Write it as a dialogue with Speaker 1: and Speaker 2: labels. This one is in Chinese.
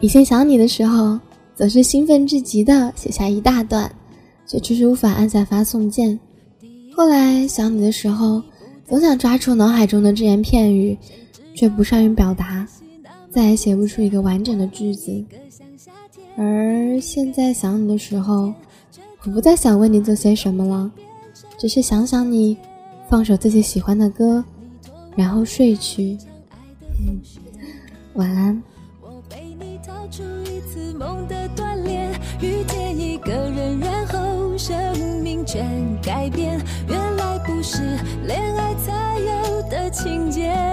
Speaker 1: 以前想你的时候，总是兴奋至极的写下一大段，却迟迟无法按下发送键。后来想你的时候，总想抓住脑海中的只言片语，却不善于表达，再也写不出一个完整的句子。而现在想你的时候，我不再想为你做些什么了，只是想想你，放首自己喜欢的歌，然后睡去。晚安。逃出一次梦的锻炼，遇见一个人，然后生命全改变。原来不是恋爱才有的情节。